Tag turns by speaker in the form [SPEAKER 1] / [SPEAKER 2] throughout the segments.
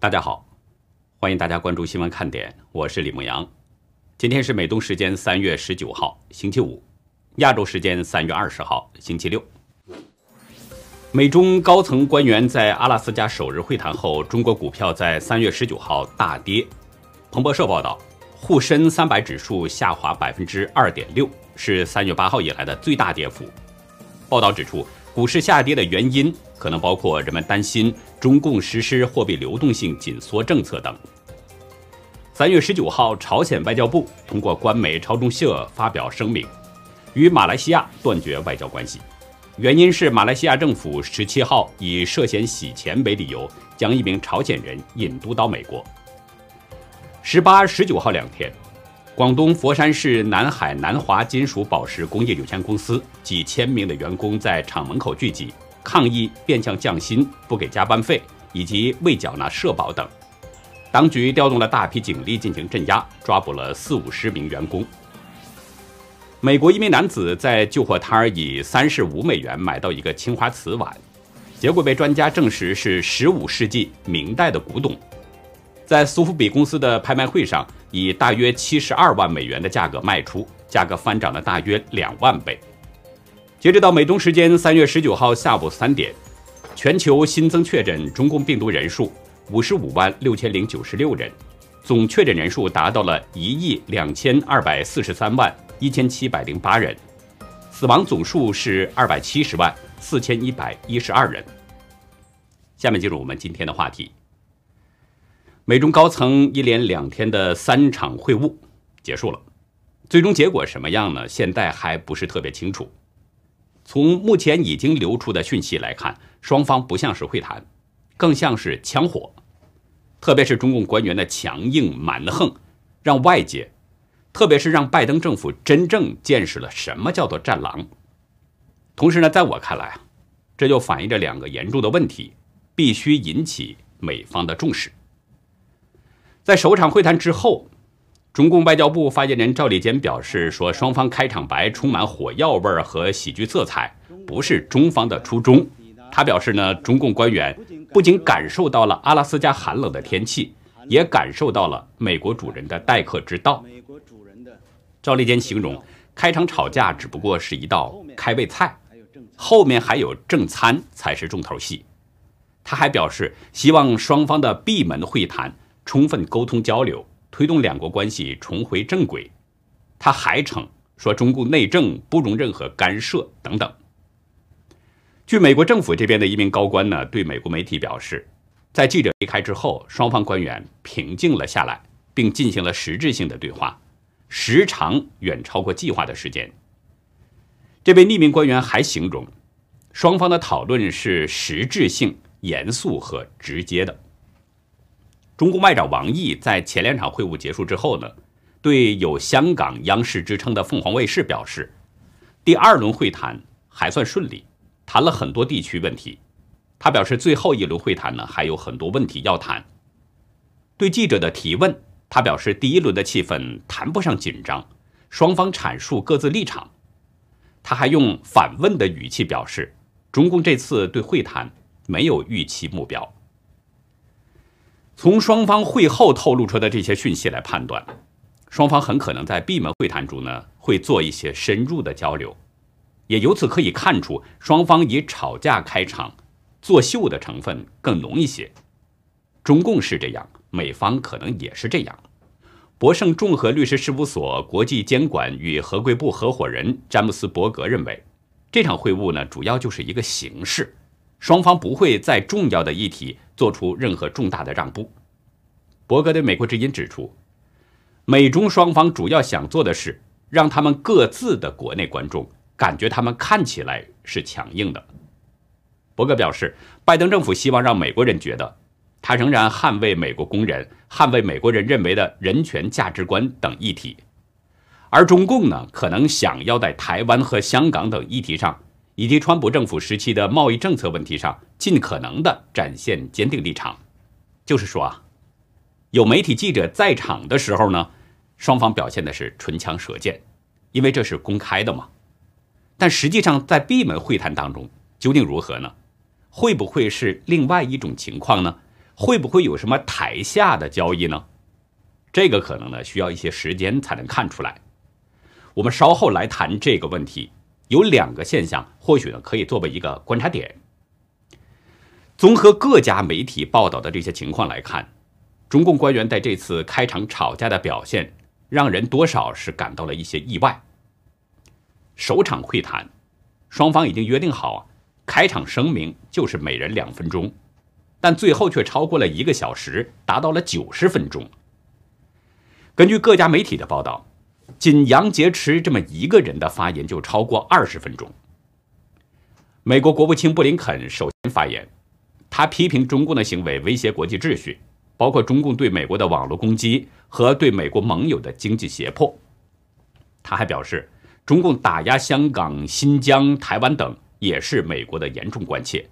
[SPEAKER 1] 大家好，欢迎大家关注新闻看点，我是李牧阳。今天是美东时间三月十九号，星期五；亚洲时间三月二十号，星期六。美中高层官员在阿拉斯加首日会谈后，中国股票在三月十九号大跌。彭博社报道，沪深三百指数下滑百分之二点六，是三月八号以来的最大跌幅。报道指出，股市下跌的原因。可能包括人们担心中共实施货币流动性紧缩政策等。三月十九号，朝鲜外交部通过官媒朝中社发表声明，与马来西亚断绝外交关系，原因是马来西亚政府十七号以涉嫌洗钱为理由，将一名朝鲜人引渡到美国。十八、十九号两天，广东佛山市南海南华金属宝石工业有限公司几千名的员工在厂门口聚集。抗议变相降薪、不给加班费以及未缴纳社保等，当局调动了大批警力进行镇压，抓捕了四五十名员工。美国一名男子在旧货摊儿以三十五美元买到一个青花瓷碗，结果被专家证实是十五世纪明代的古董，在苏富比公司的拍卖会上以大约七十二万美元的价格卖出，价格翻涨了大约两万倍。截止到美东时间三月十九号下午三点，全球新增确诊中共病毒人数五十五万六千零九十六人，总确诊人数达到了一亿两千二百四十三万一千七百零八人，死亡总数是二百七十万四千一百一十二人。下面进入我们今天的话题。美中高层一连两天的三场会晤结束了，最终结果什么样呢？现在还不是特别清楚。从目前已经流出的讯息来看，双方不像是会谈，更像是枪火。特别是中共官员的强硬蛮横，让外界，特别是让拜登政府真正见识了什么叫做战狼。同时呢，在我看来啊，这就反映着两个严重的问题，必须引起美方的重视。在首场会谈之后。中共外交部发言人赵立坚表示说：“双方开场白充满火药味儿和喜剧色彩，不是中方的初衷。”他表示呢，中共官员不仅感受到了阿拉斯加寒冷的天气，也感受到了美国主人的待客之道。赵立坚形容，开场吵架只不过是一道开胃菜，后面还有正餐才是重头戏。他还表示，希望双方的闭门会谈充分沟通交流。推动两国关系重回正轨，他还称说中共内政不容任何干涉等等。据美国政府这边的一名高官呢，对美国媒体表示，在记者离开之后，双方官员平静了下来，并进行了实质性的对话，时长远超过计划的时间。这位匿名官员还形容，双方的讨论是实质性、严肃和直接的。中共外长王毅在前两场会晤结束之后呢，对有香港央视之称的凤凰卫视表示，第二轮会谈还算顺利，谈了很多地区问题。他表示，最后一轮会谈呢还有很多问题要谈。对记者的提问，他表示，第一轮的气氛谈不上紧张，双方阐述各自立场。他还用反问的语气表示，中共这次对会谈没有预期目标。从双方会后透露出的这些讯息来判断，双方很可能在闭门会谈中呢会做一些深入的交流，也由此可以看出双方以吵架开场、作秀的成分更浓一些。中共是这样，美方可能也是这样。博盛众和律师事务所国际监管与合规部合伙人詹姆斯·伯格认为，这场会晤呢主要就是一个形式。双方不会在重要的议题做出任何重大的让步。伯格对美国之音指出，美中双方主要想做的是让他们各自的国内观众感觉他们看起来是强硬的。伯格表示，拜登政府希望让美国人觉得他仍然捍卫美国工人、捍卫美国人认为的人权价值观等议题，而中共呢，可能想要在台湾和香港等议题上。以及川普政府时期的贸易政策问题上，尽可能的展现坚定立场。就是说啊，有媒体记者在场的时候呢，双方表现的是唇枪舌剑，因为这是公开的嘛。但实际上在闭门会谈当中究竟如何呢？会不会是另外一种情况呢？会不会有什么台下的交易呢？这个可能呢需要一些时间才能看出来。我们稍后来谈这个问题。有两个现象，或许呢可以作为一个观察点。综合各家媒体报道的这些情况来看，中共官员在这次开场吵架的表现，让人多少是感到了一些意外。首场会谈，双方已经约定好，开场声明就是每人两分钟，但最后却超过了一个小时，达到了九十分钟。根据各家媒体的报道。仅杨洁篪这么一个人的发言就超过二十分钟。美国国务卿布林肯首先发言，他批评中共的行为威胁国际秩序，包括中共对美国的网络攻击和对美国盟友的经济胁迫。他还表示，中共打压香港、新疆、台湾等也是美国的严重关切。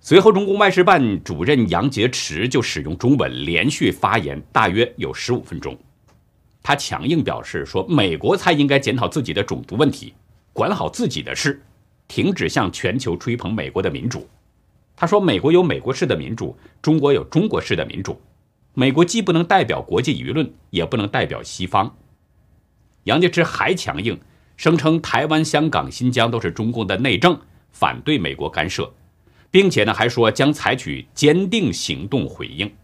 [SPEAKER 1] 随后，中共外事办主任杨洁篪就使用中文连续发言，大约有十五分钟。他强硬表示说：“美国才应该检讨自己的种族问题，管好自己的事，停止向全球吹捧美国的民主。”他说：“美国有美国式的民主，中国有中国式的民主。美国既不能代表国际舆论，也不能代表西方。”杨洁篪还强硬，声称台湾、香港、新疆都是中共的内政，反对美国干涉，并且呢还说将采取坚定行动回应。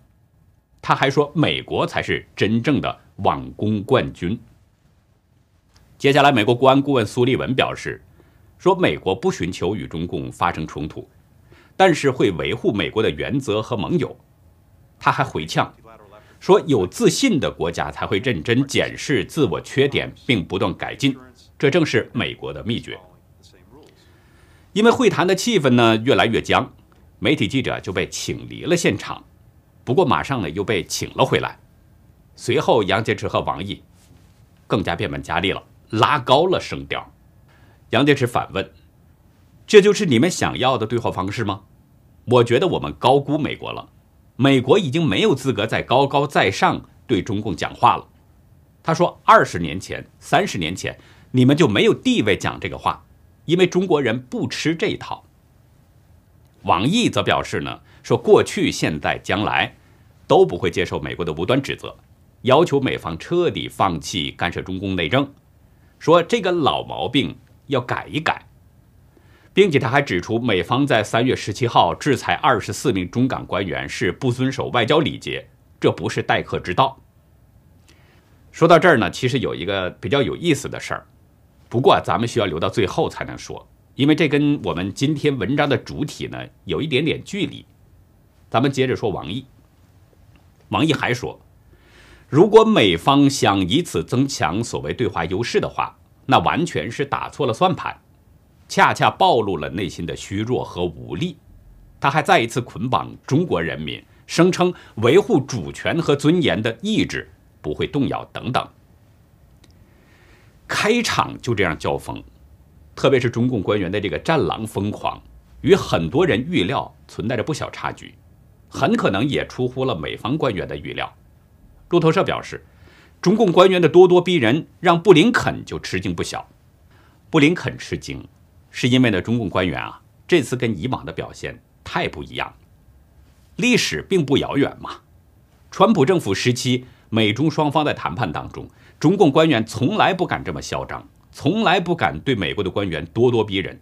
[SPEAKER 1] 他还说：“美国才是真正的。”网攻冠军。接下来，美国国安顾问苏利文表示，说美国不寻求与中共发生冲突，但是会维护美国的原则和盟友。他还回呛说，有自信的国家才会认真检视自我缺点并不断改进，这正是美国的秘诀。因为会谈的气氛呢越来越僵，媒体记者就被请离了现场，不过马上呢又被请了回来。随后，杨洁篪和王毅更加变本加厉了，拉高了声调。杨洁篪反问：“这就是你们想要的对话方式吗？”我觉得我们高估美国了，美国已经没有资格再高高在上对中共讲话了。他说：“二十年前、三十年前，你们就没有地位讲这个话，因为中国人不吃这一套。”王毅则表示呢：“说过去、现在、将来都不会接受美国的无端指责。”要求美方彻底放弃干涉中共内政，说这个老毛病要改一改，并且他还指出，美方在三月十七号制裁二十四名中港官员是不遵守外交礼节，这不是待客之道。说到这儿呢，其实有一个比较有意思的事儿，不过咱们需要留到最后才能说，因为这跟我们今天文章的主体呢有一点点距离。咱们接着说王毅，王毅还说。如果美方想以此增强所谓对华优势的话，那完全是打错了算盘，恰恰暴露了内心的虚弱和无力。他还再一次捆绑中国人民，声称维护主权和尊严的意志不会动摇等等。开场就这样交锋，特别是中共官员的这个战狼疯狂，与很多人预料存在着不小差距，很可能也出乎了美方官员的预料。路透社表示，中共官员的咄咄逼人让布林肯就吃惊不小。布林肯吃惊，是因为呢，中共官员啊，这次跟以往的表现太不一样。历史并不遥远嘛，川普政府时期，美中双方在谈判当中，中共官员从来不敢这么嚣张，从来不敢对美国的官员咄咄逼人。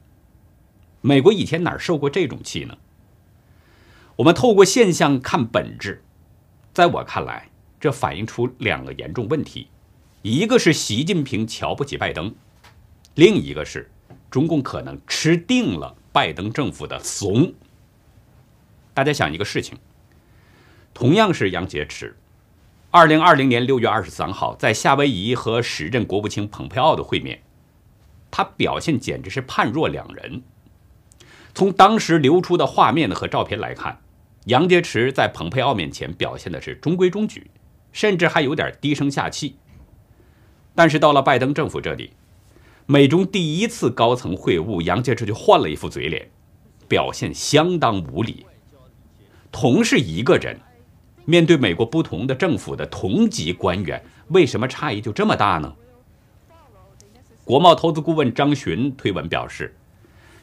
[SPEAKER 1] 美国以前哪受过这种气呢？我们透过现象看本质，在我看来。这反映出两个严重问题，一个是习近平瞧不起拜登，另一个是中共可能吃定了拜登政府的怂。大家想一个事情，同样是杨洁篪，二零二零年六月二十三号在夏威夷和时任国务卿蓬佩奥的会面，他表现简直是判若两人。从当时流出的画面和照片来看，杨洁篪在蓬佩奥面前表现的是中规中矩。甚至还有点低声下气。但是到了拜登政府这里，美中第一次高层会晤，杨洁篪就换了一副嘴脸，表现相当无礼。同是一个人，面对美国不同的政府的同级官员，为什么差异就这么大呢？国贸投资顾问张巡推文表示，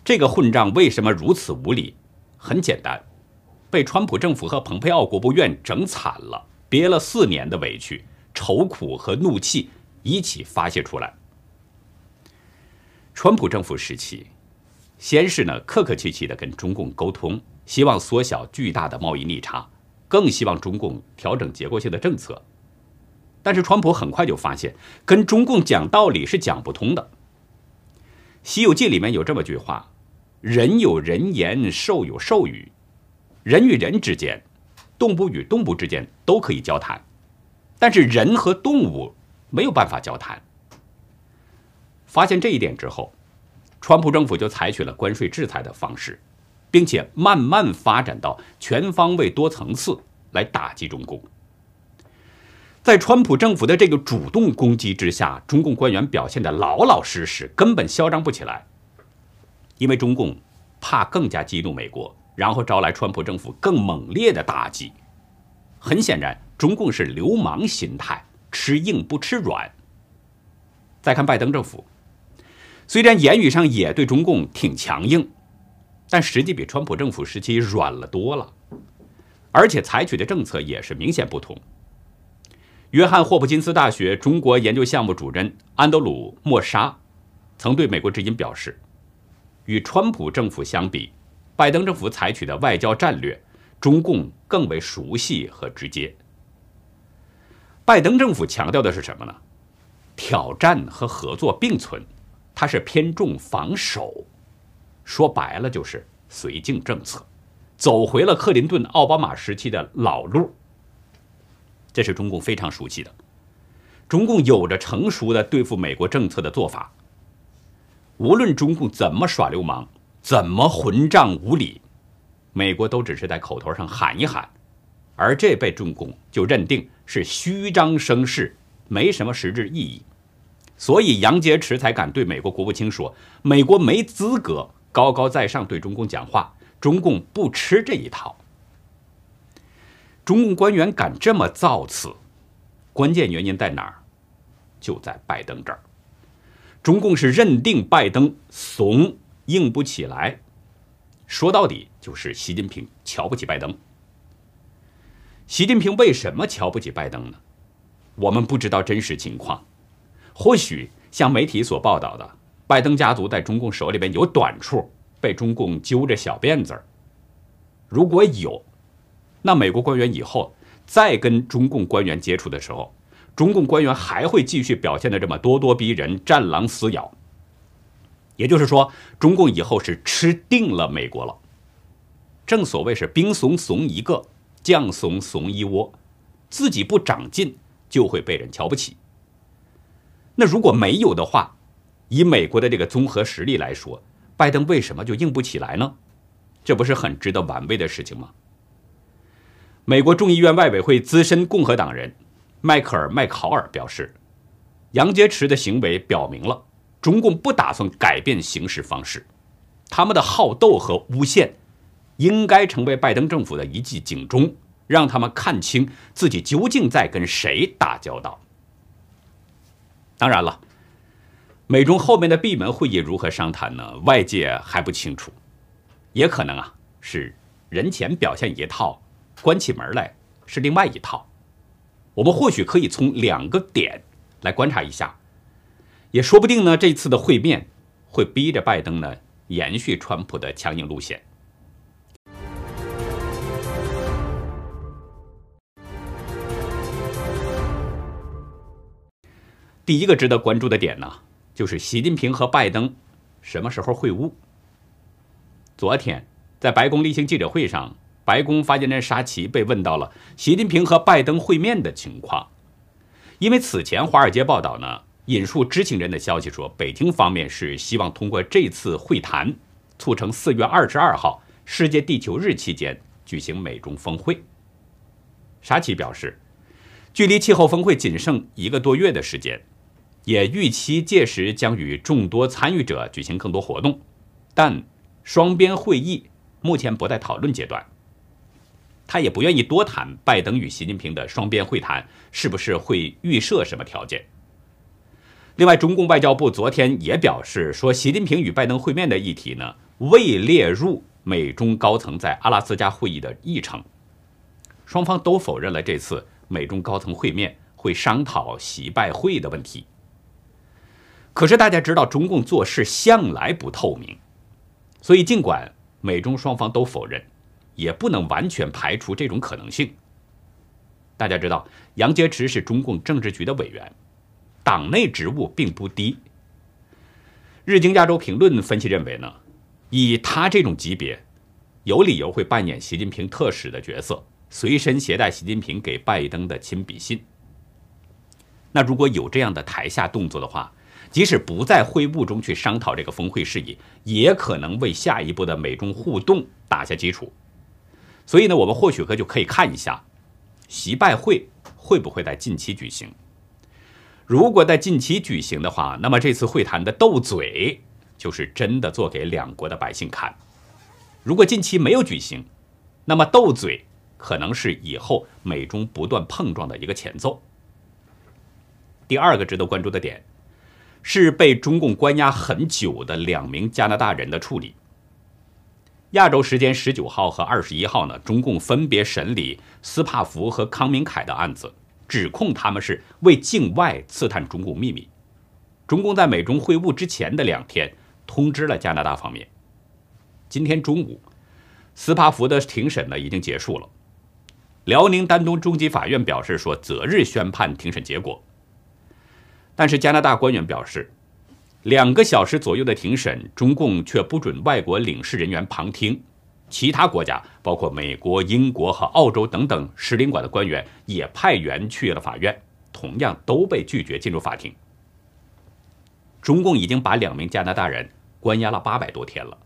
[SPEAKER 1] 这个混账为什么如此无礼？很简单，被川普政府和蓬佩奥国务院整惨了，憋了四年的委屈、愁苦和怒气一起发泄出来。川普政府时期，先是呢客客气气的跟中共沟通，希望缩小巨大的贸易逆差，更希望中共调整结构性的政策。但是川普很快就发现，跟中共讲道理是讲不通的。《西游记》里面有这么句话：“人有人言，兽有兽语。”人与人之间，动物与动物之间都可以交谈，但是人和动物没有办法交谈。发现这一点之后，川普政府就采取了关税制裁的方式，并且慢慢发展到全方位、多层次来打击中共。在川普政府的这个主动攻击之下，中共官员表现的老老实实，根本嚣张不起来，因为中共怕更加激怒美国。然后招来川普政府更猛烈的打击。很显然，中共是流氓心态，吃硬不吃软。再看拜登政府，虽然言语上也对中共挺强硬，但实际比川普政府时期软了多了，而且采取的政策也是明显不同。约翰霍普金斯大学中国研究项目主任安德鲁·莫沙曾对美国之音表示，与川普政府相比。拜登政府采取的外交战略，中共更为熟悉和直接。拜登政府强调的是什么呢？挑战和合作并存，它是偏重防守，说白了就是绥靖政策，走回了克林顿、奥巴马时期的老路。这是中共非常熟悉的，中共有着成熟的对付美国政策的做法。无论中共怎么耍流氓。怎么混账无理？美国都只是在口头上喊一喊，而这被中共就认定是虚张声势，没什么实质意义。所以杨洁篪才敢对美国国务卿说：“美国没资格高高在上对中共讲话，中共不吃这一套。”中共官员敢这么造次，关键原因在哪儿？就在拜登这儿。中共是认定拜登怂。硬不起来，说到底就是习近平瞧不起拜登。习近平为什么瞧不起拜登呢？我们不知道真实情况，或许像媒体所报道的，拜登家族在中共手里边有短处，被中共揪着小辫子。如果有，那美国官员以后再跟中共官员接触的时候，中共官员还会继续表现的这么咄咄逼人、战狼撕咬。也就是说，中共以后是吃定了美国了。正所谓是兵怂怂一个，将怂怂一窝，自己不长进就会被人瞧不起。那如果没有的话，以美国的这个综合实力来说，拜登为什么就硬不起来呢？这不是很值得玩味的事情吗？美国众议院外委会资深共和党人迈克尔·麦考尔表示，杨洁篪的行为表明了。中共不打算改变行事方式，他们的好斗和诬陷，应该成为拜登政府的一记警钟，让他们看清自己究竟在跟谁打交道。当然了，美中后面的闭门会议如何商谈呢？外界还不清楚，也可能啊是人前表现一套，关起门来是另外一套。我们或许可以从两个点来观察一下。也说不定呢，这次的会面会逼着拜登呢延续川普的强硬路线。第一个值得关注的点呢，就是习近平和拜登什么时候会晤？昨天在白宫例行记者会上，白宫发言人沙奇被问到了习近平和拜登会面的情况，因为此前华尔街报道呢。引述知情人的消息说，北京方面是希望通过这次会谈，促成四月二十二号世界地球日期间举行美中峰会。沙奇表示，距离气候峰会仅剩一个多月的时间，也预期届时将与众多参与者举行更多活动，但双边会议目前不在讨论阶段。他也不愿意多谈拜登与习近平的双边会谈是不是会预设什么条件。另外，中共外交部昨天也表示说，习近平与拜登会面的议题呢，未列入美中高层在阿拉斯加会议的议程，双方都否认了这次美中高层会面会商讨习拜会的问题。可是大家知道，中共做事向来不透明，所以尽管美中双方都否认，也不能完全排除这种可能性。大家知道，杨洁篪是中共政治局的委员，党内职务并不低。日经亚洲评论分析认为呢，以他这种级别，有理由会扮演习近平特使的角色，随身携带习近平给拜登的亲笔信。那如果有这样的台下动作的话，即使不在会晤中去商讨这个峰会事宜，也可能为下一步的美中互动打下基础。所以呢，我们或许可就可以看一下，习拜会会不会在近期举行。如果在近期举行的话，那么这次会谈的斗嘴就是真的做给两国的百姓看。如果近期没有举行，那么斗嘴可能是以后美中不断碰撞的一个前奏。第二个值得关注的点。是被中共关押很久的两名加拿大人的处理。亚洲时间十九号和二十一号呢，中共分别审理斯帕福和康明凯的案子，指控他们是为境外刺探中共秘密。中共在美中会晤之前的两天通知了加拿大方面。今天中午，斯帕福的庭审呢已经结束了。辽宁丹东中级法院表示说，择日宣判庭审结果。但是加拿大官员表示，两个小时左右的庭审，中共却不准外国领事人员旁听，其他国家包括美国、英国和澳洲等等使领馆的官员也派员去了法院，同样都被拒绝进入法庭。中共已经把两名加拿大人关押了八百多天了，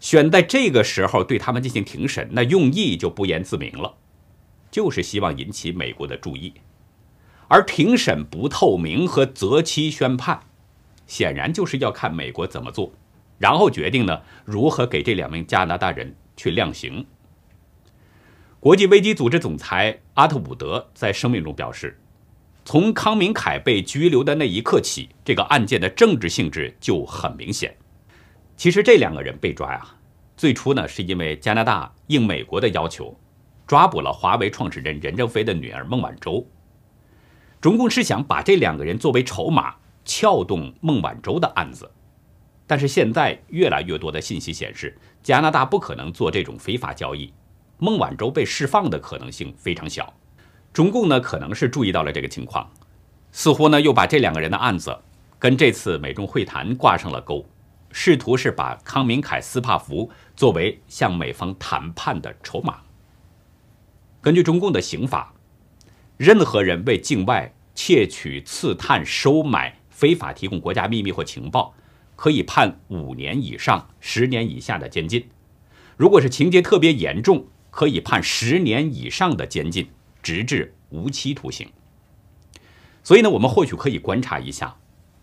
[SPEAKER 1] 选在这个时候对他们进行庭审，那用意就不言自明了，就是希望引起美国的注意。而庭审不透明和择期宣判，显然就是要看美国怎么做，然后决定呢如何给这两名加拿大人去量刑。国际危机组织总裁阿特伍德在声明中表示，从康明凯被拘留的那一刻起，这个案件的政治性质就很明显。其实这两个人被抓呀，最初呢是因为加拿大应美国的要求，抓捕了华为创始人任正非的女儿孟晚舟。中共是想把这两个人作为筹码，撬动孟晚舟的案子，但是现在越来越多的信息显示，加拿大不可能做这种非法交易，孟晚舟被释放的可能性非常小。中共呢可能是注意到了这个情况，似乎呢又把这两个人的案子跟这次美中会谈挂上了钩，试图是把康明凯、斯帕福作为向美方谈判的筹码。根据中共的刑法。任何人为境外窃取、刺探、收买、非法提供国家秘密或情报，可以判五年以上十年以下的监禁；如果是情节特别严重，可以判十年以上的监禁，直至无期徒刑。所以呢，我们或许可以观察一下，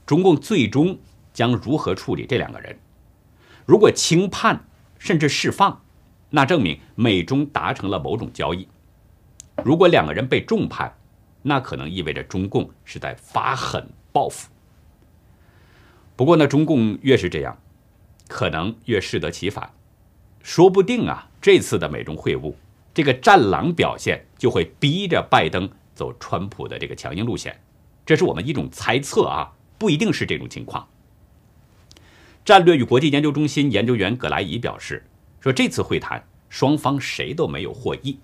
[SPEAKER 1] 中共最终将如何处理这两个人。如果轻判甚至释放，那证明美中达成了某种交易。如果两个人被重判，那可能意味着中共是在发狠报复。不过呢，中共越是这样，可能越适得其反。说不定啊，这次的美中会晤，这个战狼表现就会逼着拜登走川普的这个强硬路线。这是我们一种猜测啊，不一定是这种情况。战略与国际研究中心研究员葛莱仪表示说，这次会谈双方谁都没有获益。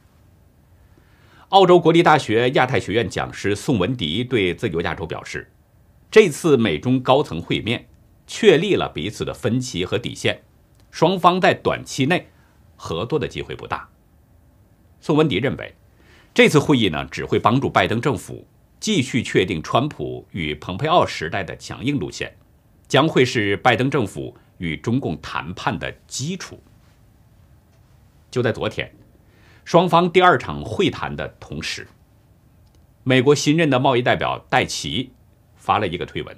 [SPEAKER 1] 澳洲国立大学亚太学院讲师宋文迪对自由亚洲表示：“这次美中高层会面确立了彼此的分歧和底线，双方在短期内合作的机会不大。”宋文迪认为，这次会议呢只会帮助拜登政府继续确定川普与蓬佩奥时代的强硬路线，将会是拜登政府与中共谈判的基础。就在昨天。双方第二场会谈的同时，美国新任的贸易代表戴奇发了一个推文。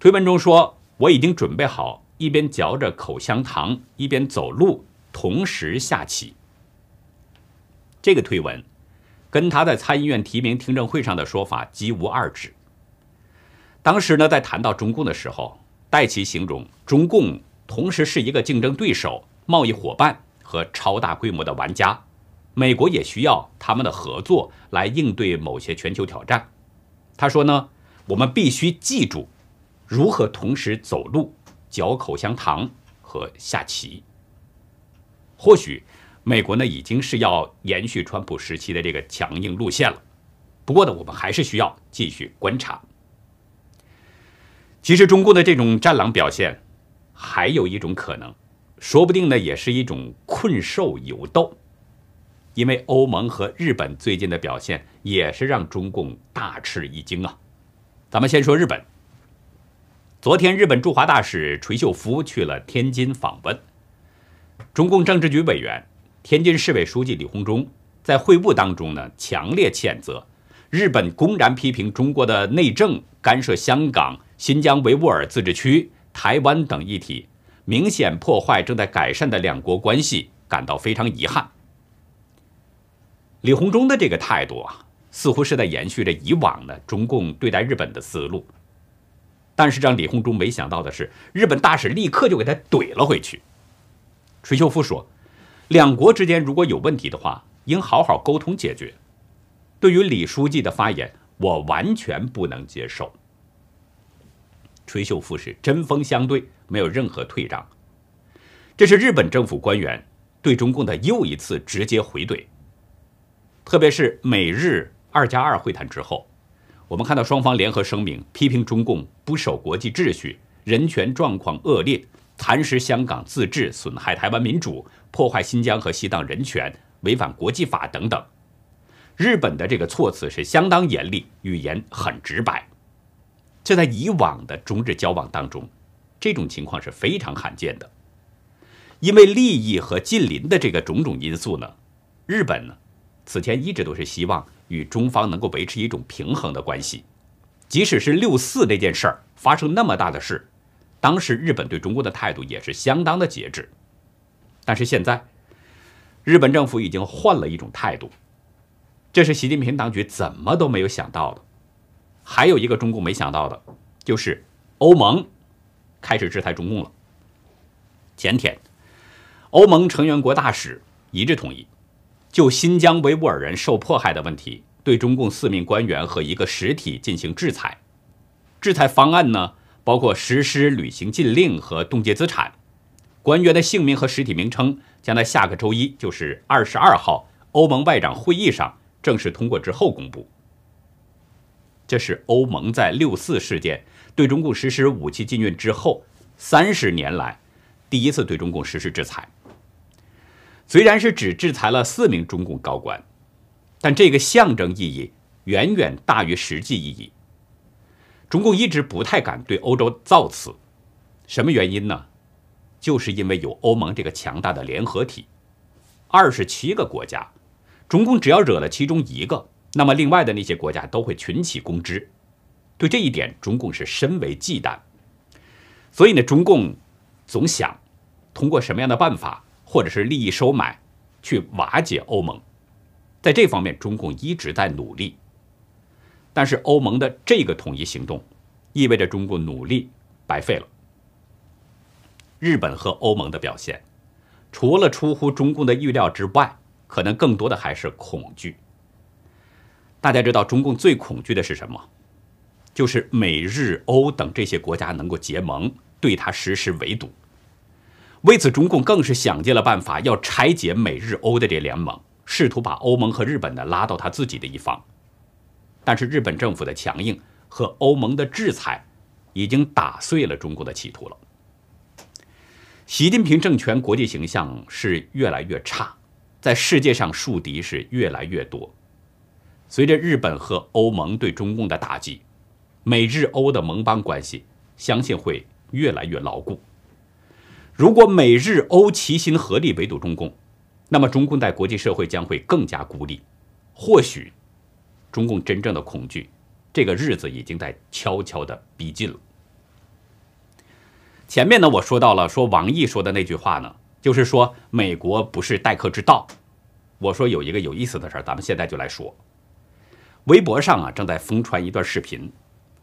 [SPEAKER 1] 推文中说：“我已经准备好一边嚼着口香糖，一边走路，同时下棋。”这个推文跟他在参议院提名听证会上的说法几无二致。当时呢，在谈到中共的时候，戴奇形容中共同时是一个竞争对手，贸易伙伴和超大规模的玩家，美国也需要他们的合作来应对某些全球挑战。他说呢，我们必须记住如何同时走路、嚼口香糖和下棋。或许美国呢已经是要延续川普时期的这个强硬路线了，不过呢，我们还是需要继续观察。其实中共的这种战狼表现，还有一种可能，说不定呢也是一种困兽犹斗。因为欧盟和日本最近的表现也是让中共大吃一惊啊。咱们先说日本，昨天日本驻华大使垂秀夫去了天津访问，中共政治局委员、天津市委书记李鸿忠在会晤当中呢，强烈谴责日本公然批评中国的内政干涉香港。新疆维吾尔自治区、台湾等议题，明显破坏正在改善的两国关系，感到非常遗憾。李鸿忠的这个态度啊，似乎是在延续着以往的中共对待日本的思路。但是让李鸿忠没想到的是，日本大使立刻就给他怼了回去。垂秀夫说：“两国之间如果有问题的话，应好好沟通解决。”对于李书记的发言，我完全不能接受。垂秀夫是针锋相对，没有任何退让。这是日本政府官员对中共的又一次直接回怼。特别是美日二加二会谈之后，我们看到双方联合声明批评中共不守国际秩序、人权状况恶劣、蚕食香港自治、损害台湾民主、破坏新疆和西藏人权、违反国际法等等。日本的这个措辞是相当严厉，语言很直白。这在以往的中日交往当中，这种情况是非常罕见的。因为利益和近邻的这个种种因素呢，日本呢此前一直都是希望与中方能够维持一种平衡的关系。即使是六四这件事儿发生那么大的事，当时日本对中国的态度也是相当的节制。但是现在，日本政府已经换了一种态度，这是习近平当局怎么都没有想到的。还有一个中共没想到的，就是欧盟开始制裁中共了。前天，欧盟成员国大使一致同意，就新疆维吾尔人受迫害的问题，对中共四名官员和一个实体进行制裁。制裁方案呢，包括实施旅行禁令和冻结资产。官员的姓名和实体名称将在下个周一，就是二十二号欧盟外长会议上正式通过之后公布。这是欧盟在六四事件对中共实施武器禁运之后三十年来第一次对中共实施制裁。虽然是只制裁了四名中共高官，但这个象征意义远远大于实际意义。中共一直不太敢对欧洲造次，什么原因呢？就是因为有欧盟这个强大的联合体，二十七个国家，中共只要惹了其中一个。那么，另外的那些国家都会群起攻之，对这一点，中共是深为忌惮。所以呢，中共总想通过什么样的办法，或者是利益收买，去瓦解欧盟。在这方面，中共一直在努力。但是，欧盟的这个统一行动，意味着中共努力白费了。日本和欧盟的表现，除了出乎中共的预料之外，可能更多的还是恐惧。大家知道中共最恐惧的是什么？就是美日欧等这些国家能够结盟，对他实施围堵。为此，中共更是想尽了办法要拆解美日欧的这联盟，试图把欧盟和日本呢拉到他自己的一方。但是，日本政府的强硬和欧盟的制裁，已经打碎了中国的企图了。习近平政权国际形象是越来越差，在世界上树敌是越来越多。随着日本和欧盟对中共的打击，美日欧的盟邦关系相信会越来越牢固。如果美日欧齐心合力围堵中共，那么中共在国际社会将会更加孤立。或许，中共真正的恐惧，这个日子已经在悄悄的逼近了。前面呢，我说到了，说王毅说的那句话呢，就是说美国不是待客之道。我说有一个有意思的事儿，咱们现在就来说。微博上啊，正在疯传一段视频，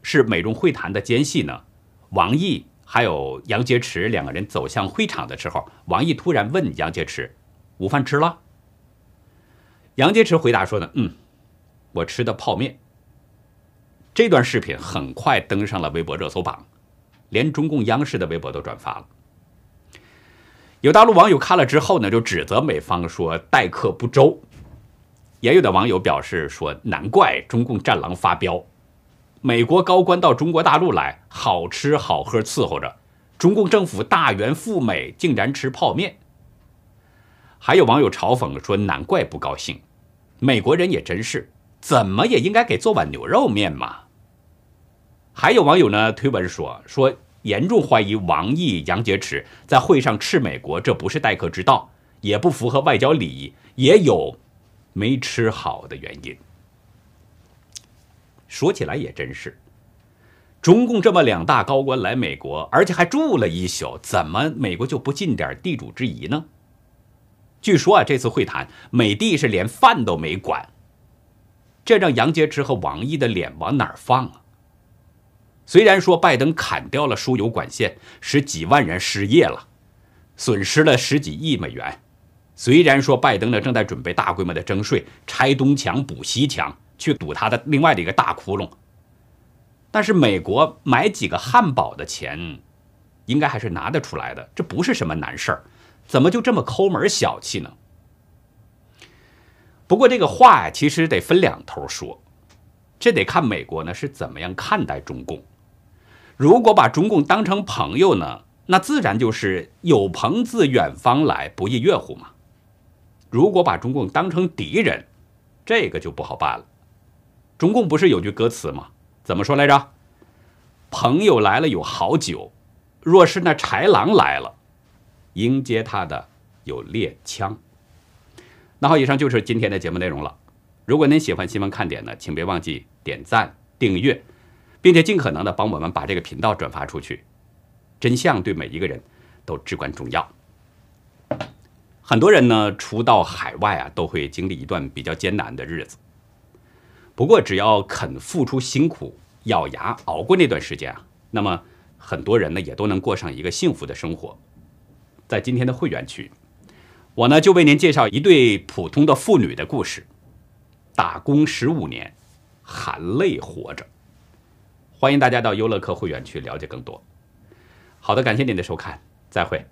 [SPEAKER 1] 是美中会谈的间隙呢。王毅还有杨洁篪两个人走向会场的时候，王毅突然问杨洁篪：“午饭吃了？”杨洁篪回答说呢：“嗯，我吃的泡面。”这段视频很快登上了微博热搜榜，连中共央视的微博都转发了。有大陆网友看了之后呢，就指责美方说待客不周；也有的网友表示说，难怪中共战狼发飙，美国高官到中国大陆来，好吃好喝伺候着，中共政府大元赴美竟然吃泡面。还有网友嘲讽说，难怪不高兴，美国人也真是，怎么也应该给做碗牛肉面嘛。还有网友呢推文说说。严重怀疑王毅、杨洁篪在会上斥美国，这不是待客之道，也不符合外交礼仪，也有没吃好的原因。说起来也真是，中共这么两大高官来美国，而且还住了一宿，怎么美国就不尽点地主之谊呢？据说啊，这次会谈美帝是连饭都没管，这让杨洁篪和王毅的脸往哪儿放啊？虽然说拜登砍掉了输油管线，使几万人失业了，损失了十几亿美元；虽然说拜登呢正在准备大规模的征税，拆东墙补西墙，去堵他的另外的一个大窟窿，但是美国买几个汉堡的钱，应该还是拿得出来的，这不是什么难事儿，怎么就这么抠门小气呢？不过这个话呀，其实得分两头说，这得看美国呢是怎么样看待中共。如果把中共当成朋友呢，那自然就是有朋自远方来，不亦乐乎嘛。如果把中共当成敌人，这个就不好办了。中共不是有句歌词吗？怎么说来着？朋友来了有好酒，若是那豺狼来了，迎接他的有猎枪。那好，以上就是今天的节目内容了。如果您喜欢新闻看点呢，请别忘记点赞、订阅。并且尽可能的帮我们把这个频道转发出去，真相对每一个人都至关重要。很多人呢，初到海外啊，都会经历一段比较艰难的日子。不过，只要肯付出辛苦，咬牙熬过那段时间啊，那么很多人呢，也都能过上一个幸福的生活。在今天的会员区，我呢就为您介绍一对普通的妇女的故事：打工十五年，含泪活着。欢迎大家到优乐客会员区了解更多。好的，感谢您的收看，再会。